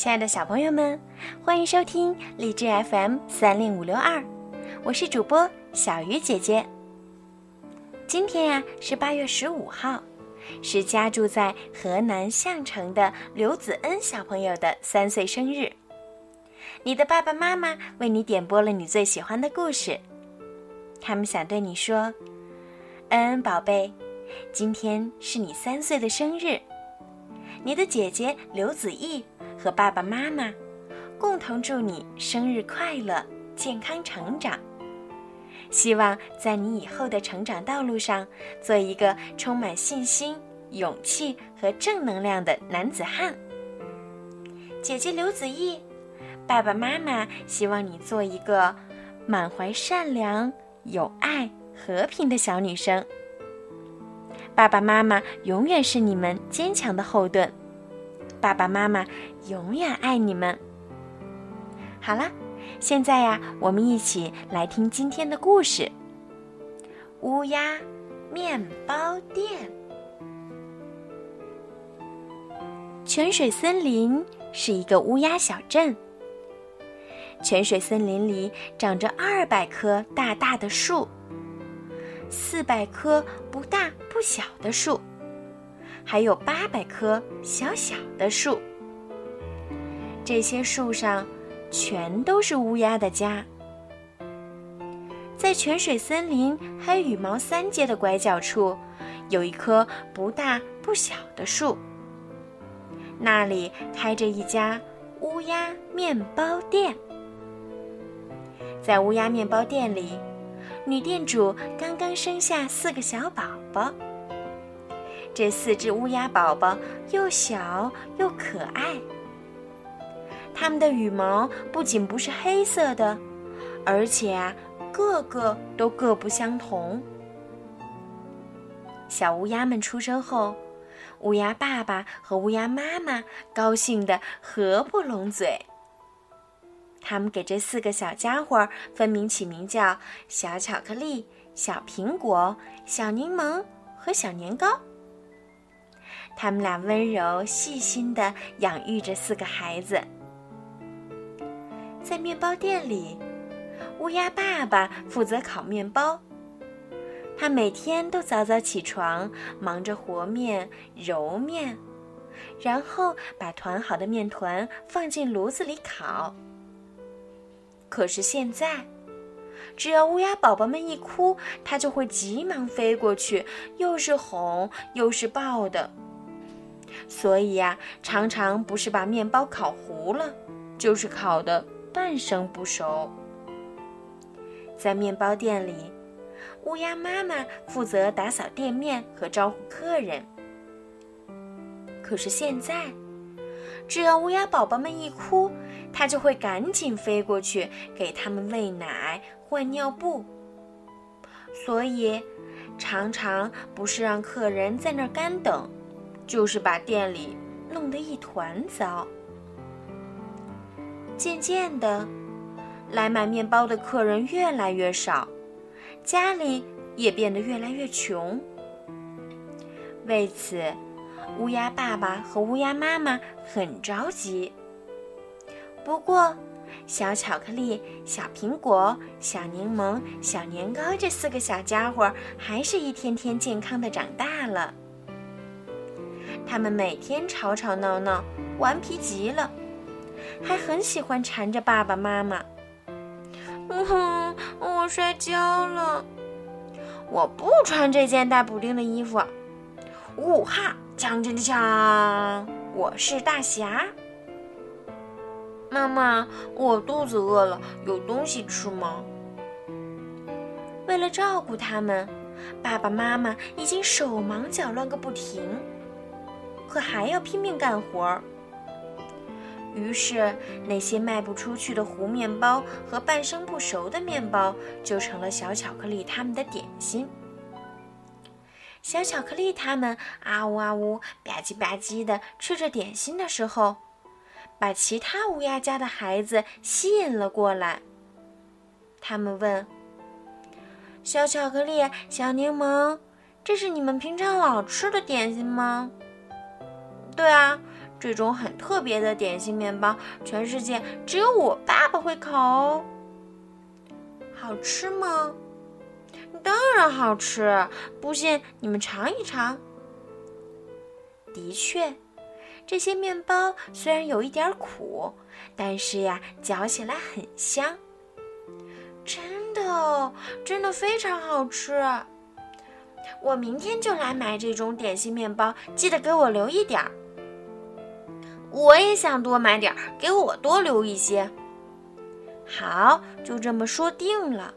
亲爱的小朋友们，欢迎收听荔枝 FM 三零五六二，我是主播小鱼姐姐。今天呀是八月十五号，是家住在河南项城的刘子恩小朋友的三岁生日。你的爸爸妈妈为你点播了你最喜欢的故事，他们想对你说：“恩恩宝贝，今天是你三岁的生日，你的姐姐刘子毅。”和爸爸妈妈共同祝你生日快乐、健康成长。希望在你以后的成长道路上，做一个充满信心、勇气和正能量的男子汉。姐姐刘子毅，爸爸妈妈希望你做一个满怀善良、有爱、和平的小女生。爸爸妈妈永远是你们坚强的后盾。爸爸妈妈永远爱你们。好了，现在呀，我们一起来听今天的故事《乌鸦面包店》。泉水森林是一个乌鸦小镇。泉水森林里长着二百棵大大的树，四百棵不大不小的树。还有八百棵小小的树，这些树上全都是乌鸦的家。在泉水森林黑羽毛三街的拐角处，有一棵不大不小的树，那里开着一家乌鸦面包店。在乌鸦面包店里，女店主刚刚生下四个小宝宝。这四只乌鸦宝宝又小又可爱，它们的羽毛不仅不是黑色的，而且啊，个个都各不相同。小乌鸦们出生后，乌鸦爸爸和乌鸦妈妈高兴得合不拢嘴。他们给这四个小家伙分明起名叫小巧克力、小苹果、小柠檬和小年糕。他们俩温柔细心地养育着四个孩子。在面包店里，乌鸦爸爸负责烤面包。他每天都早早起床，忙着和面、揉面，然后把团好的面团放进炉子里烤。可是现在，只要乌鸦宝宝们一哭，他就会急忙飞过去，又是哄又是抱的。所以呀，常常不是把面包烤糊了，就是烤的半生不熟。在面包店里，乌鸦妈妈负责打扫店面和招呼客人。可是现在，只要乌鸦宝宝们一哭，它就会赶紧飞过去给他们喂奶、换尿布。所以，常常不是让客人在那儿干等。就是把店里弄得一团糟。渐渐的，来买面包的客人越来越少，家里也变得越来越穷。为此，乌鸦爸爸和乌鸦妈妈很着急。不过，小巧克力、小苹果、小柠檬、小年糕这四个小家伙还是一天天健康的长大了。他们每天吵吵闹闹，顽皮极了，还很喜欢缠着爸爸妈妈。嗯哼，我摔跤了，我不穿这件带补丁的衣服。呜哈，锵锵锵锵，我是大侠。妈妈，我肚子饿了，有东西吃吗？为了照顾他们，爸爸妈妈已经手忙脚乱个不停。可还要拼命干活儿。于是，那些卖不出去的糊面包和半生不熟的面包就成了小巧克力他们的点心。小巧克力他们啊呜啊呜吧唧吧唧的吃着点心的时候，把其他乌鸦家的孩子吸引了过来。他们问：“小巧克力、小柠檬，这是你们平常老吃的点心吗？”对啊，这种很特别的点心面包，全世界只有我爸爸会烤哦。好吃吗？当然好吃，不信你们尝一尝。的确，这些面包虽然有一点苦，但是呀，嚼起来很香。真的，真的非常好吃。我明天就来买这种点心面包，记得给我留一点儿。我也想多买点儿，给我多留一些。好，就这么说定了。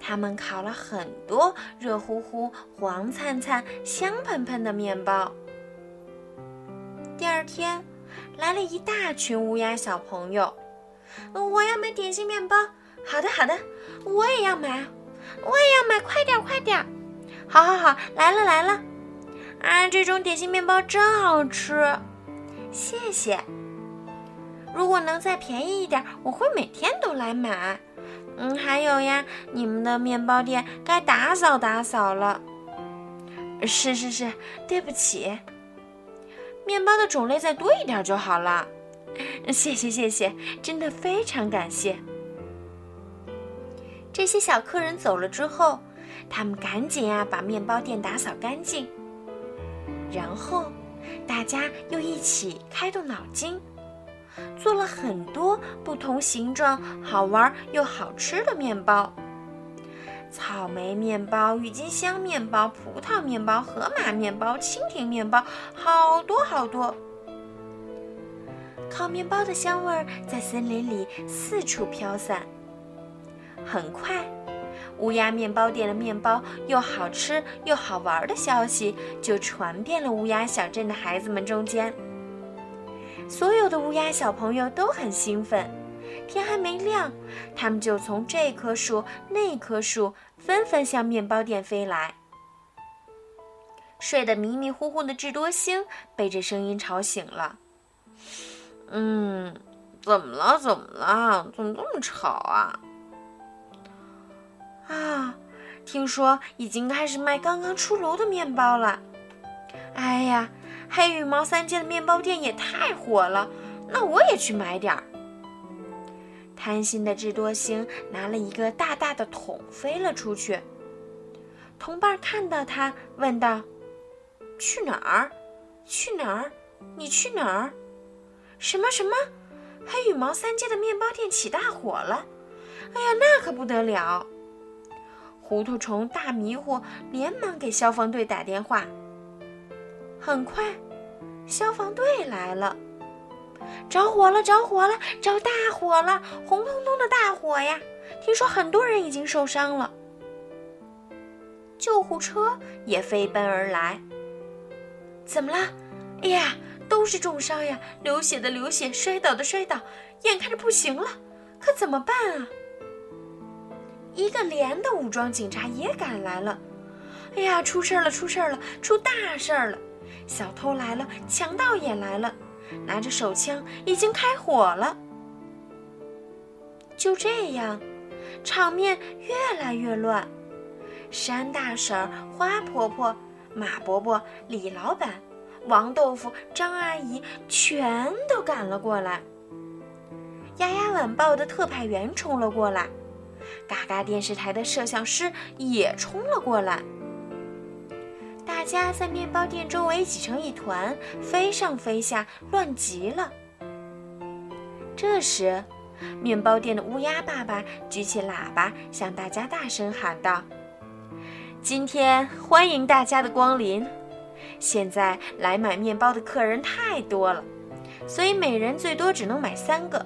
他们烤了很多热乎乎、黄灿灿、香喷喷的面包。第二天，来了一大群乌鸦小朋友。我要买点心面包。好的，好的，我也要买，我也要买，快点，快点。好，好，好，来了，来了。啊，这种点心面包真好吃。谢谢。如果能再便宜一点，我会每天都来买。嗯，还有呀，你们的面包店该打扫打扫了。是是是，对不起。面包的种类再多一点就好了。谢谢谢谢，真的非常感谢。这些小客人走了之后，他们赶紧啊把面包店打扫干净，然后。大家又一起开动脑筋，做了很多不同形状、好玩又好吃的面包：草莓面包、郁金香面包、葡萄面包、河马面包、蜻蜓面包，好多好多。烤面包的香味儿在森林里四处飘散，很快。乌鸦面包店的面包又好吃又好玩的消息就传遍了乌鸦小镇的孩子们中间。所有的乌鸦小朋友都很兴奋，天还没亮，他们就从这棵树那棵树纷纷向面包店飞来。睡得迷迷糊糊的智多星被这声音吵醒了。嗯，怎么了？怎么了？怎么这么吵啊？啊，听说已经开始卖刚刚出炉的面包了。哎呀，黑羽毛三街的面包店也太火了，那我也去买点儿。贪心的智多星拿了一个大大的桶飞了出去。同伴看到他，问道：“去哪儿？去哪儿？你去哪儿？什么什么？黑羽毛三街的面包店起大火了！哎呀，那可不得了！”糊涂虫大迷糊，连忙给消防队打电话。很快，消防队来了。着火了！着火了！着大火了！红彤彤的大火呀！听说很多人已经受伤了。救护车也飞奔而来。怎么了？哎呀，都是重伤呀！流血的流血，摔倒的摔倒，眼看着不行了，可怎么办啊？一个连的武装警察也赶来了，哎呀，出事儿了，出事儿了，出大事儿了！小偷来了，强盗也来了，拿着手枪，已经开火了。就这样，场面越来越乱。山大婶、花婆婆、马伯伯、李老板、王豆腐、张阿姨全都赶了过来。丫丫晚报的特派员冲了过来。嘎嘎电视台的摄像师也冲了过来，大家在面包店周围挤成一团，飞上飞下，乱极了。这时，面包店的乌鸦爸爸举起喇叭，向大家大声喊道：“今天欢迎大家的光临！现在来买面包的客人太多了，所以每人最多只能买三个。”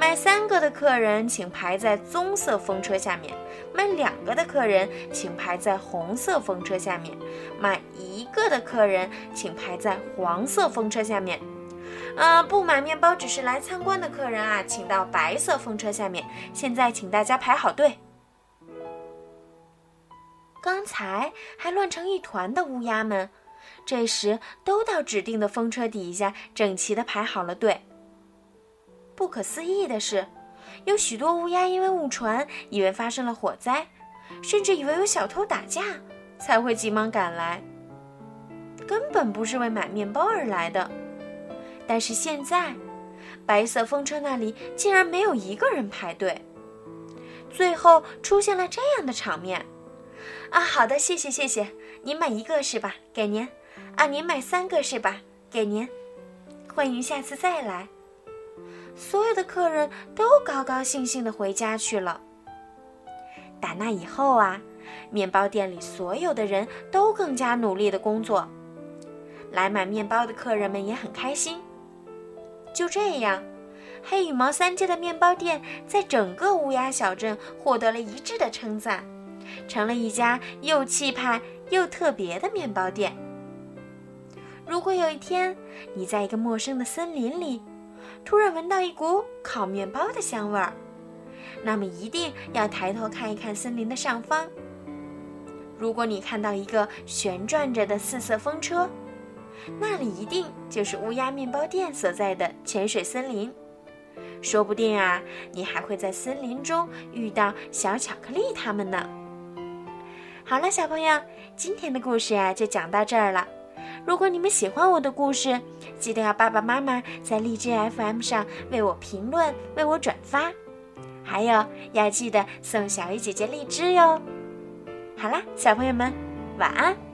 买三个的客人，请排在棕色风车下面；买两个的客人，请排在红色风车下面；买一个的客人，请排在黄色风车下面。呃，不买面包，只是来参观的客人啊，请到白色风车下面。现在，请大家排好队。刚才还乱成一团的乌鸦们，这时都到指定的风车底下，整齐的排好了队。不可思议的是，有许多乌鸦因为误传，以为发生了火灾，甚至以为有小偷打架，才会急忙赶来。根本不是为买面包而来的。但是现在，白色风车那里竟然没有一个人排队。最后出现了这样的场面。啊，好的，谢谢谢谢。您买一个是吧？给您。啊，您买三个是吧？给您。欢迎下次再来。所有的客人都高高兴兴地回家去了。打那以后啊，面包店里所有的人都更加努力地工作，来买面包的客人们也很开心。就这样，黑羽毛三街的面包店在整个乌鸦小镇获得了一致的称赞。成了一家又气派又特别的面包店。如果有一天你在一个陌生的森林里，突然闻到一股烤面包的香味儿，那么一定要抬头看一看森林的上方。如果你看到一个旋转着的四色风车，那里一定就是乌鸦面包店所在的泉水森林。说不定啊，你还会在森林中遇到小巧克力他们呢。好了，小朋友，今天的故事呀就讲到这儿了。如果你们喜欢我的故事，记得要爸爸妈妈在荔枝 FM 上为我评论、为我转发，还有要记得送小鱼姐姐荔枝哟。好啦，小朋友们，晚安。